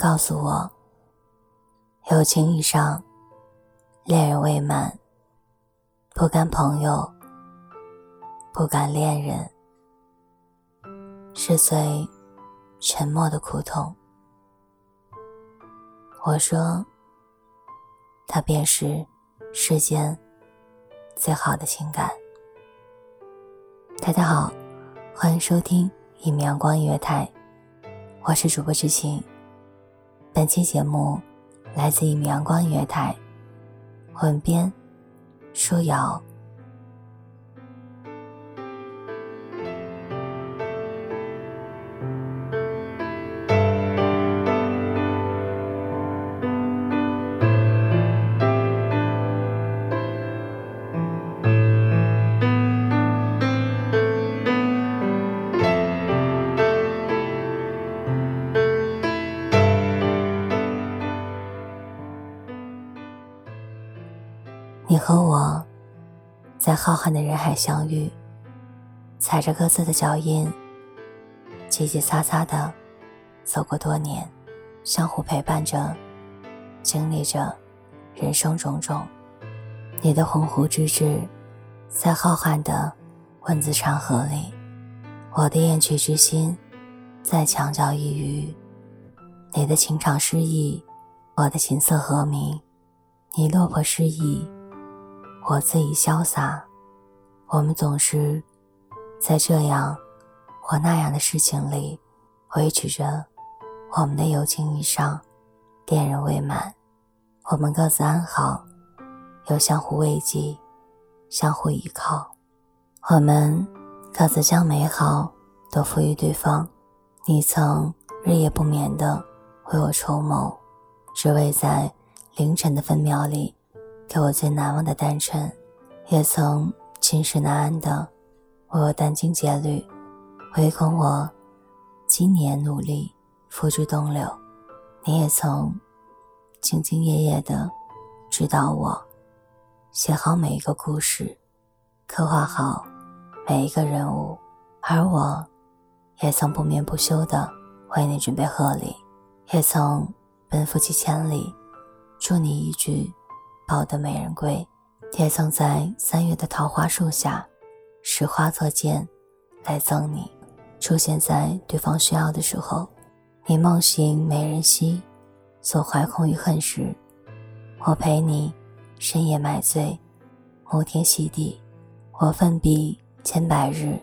告诉我，友情以上，恋人未满，不甘朋友，不甘恋人，是最沉默的苦痛。我说，它便是世间最好的情感。大家好，欢迎收听一米阳光音乐台。我是主播知青，本期节目来自一米阳光音乐台，混编舒瑶。你和我，在浩瀚的人海相遇，踩着各自的脚印，叽叽喳喳的走过多年，相互陪伴着，经历着人生种种。你的鸿鹄之志，在浩瀚的文字长河里；我的燕雀之心，在墙角一隅。你的情场诗意，我的琴瑟和鸣。你落魄失意。我自己潇洒，我们总是在这样或那样的事情里维持着我们的友情以上，恋人未满。我们各自安好，又相互慰藉，相互依靠。我们各自将美好都赋予对方。你曾日夜不眠的为我筹谋，只为在凌晨的分秒里。给我最难忘的单纯，也曾寝食难安的为我殚精竭虑，唯恐我今年努力付诸东流。你也曾兢兢业业的指导我，写好每一个故事，刻画好每一个人物，而我也曾不眠不休的为你准备贺礼，也曾奔赴几千里，祝你一句。抱得美人归，也曾在三月的桃花树下，拾花作剑，来赠你。出现在对方需要的时候，你梦醒美人兮，所怀空余恨时，我陪你深夜买醉，摩天席地。我奋笔千百日，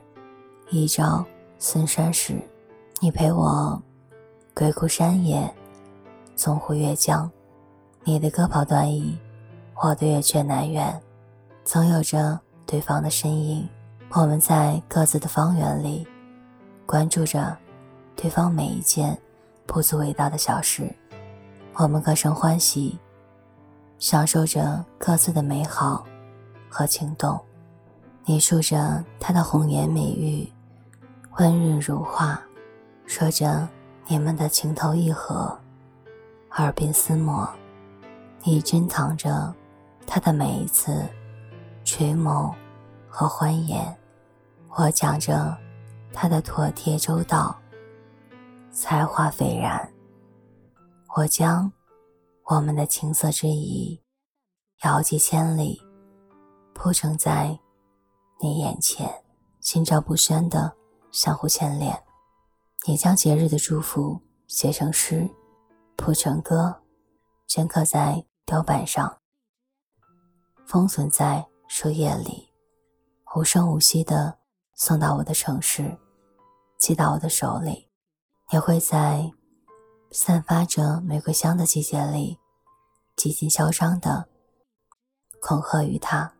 一朝孙山时，你陪我鬼哭山野，纵湖越江。你的歌跑断翼。我的月缺难圆，总有着对方的身影。我们在各自的方圆里，关注着对方每一件不足为道的小事。我们各生欢喜，享受着各自的美好和情动。你述着他的红颜美玉，温润如画，说着你们的情投意合，耳鬓厮磨。你珍藏着。他的每一次垂眸和欢颜，我讲着他的妥帖周到、才华斐然。我将我们的情色之谊遥寄千里，铺陈在你眼前，心照不宣的相互牵连。你将节日的祝福写成诗，谱成歌，镌刻在雕板上。封存在树叶里，无声无息的送到我的城市，寄到我的手里。也会在散发着玫瑰香的季节里，极尽嚣张的恐吓于他，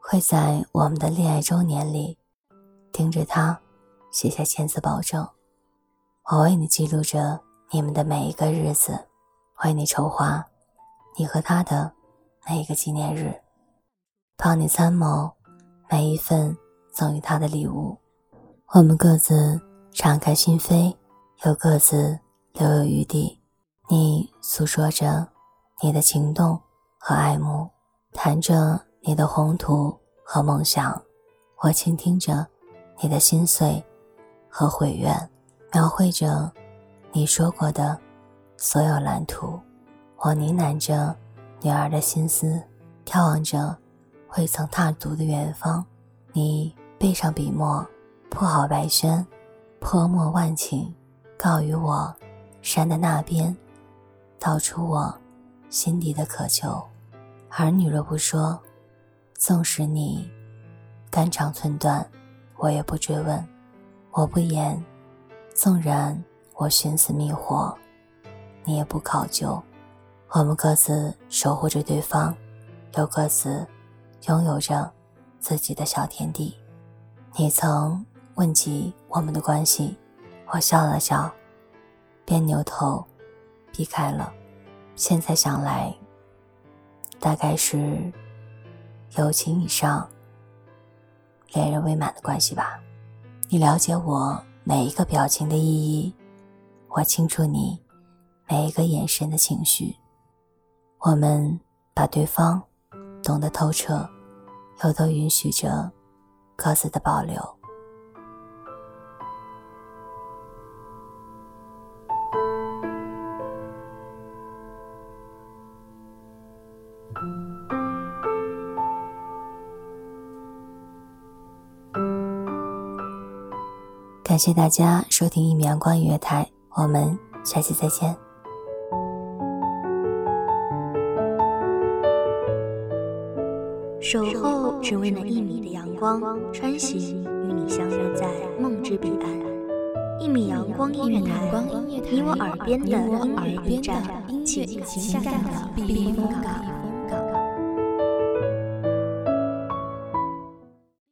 会在我们的恋爱周年里，盯着他写下签字保证。我为你记录着你们的每一个日子，为你筹划你和他的每一个纪念日，帮你参谋每一份赠予他的礼物。我们各自敞开心扉，又各自留有余地。你诉说着你的情动和爱慕，谈着你的宏图和梦想，我倾听着你的心碎和悔怨，描绘着你说过的所有蓝图。我呢喃着女儿的心思，眺望着未曾踏足的远方。你背上笔墨。铺好白轩，泼墨万顷，告于我，山的那边，道出我心底的渴求。儿女若不说，纵使你肝肠寸断，我也不追问；我不言，纵然我寻死觅活，你也不考究。我们各自守护着对方，又各自拥有着自己的小天地。你曾。问及我们的关系，我笑了笑，便扭头避开了。现在想来，大概是友情以上、恋人未满的关系吧。你了解我每一个表情的意义，我清楚你每一个眼神的情绪。我们把对方懂得透彻，又都允许着各自的保留。感谢大家收听一米阳光音乐台，我们下期再见。守候只为那一米的阳光，穿行与你相约在梦之彼岸。一米阳光音乐台，你我耳边的音乐驿站，情感的避风港。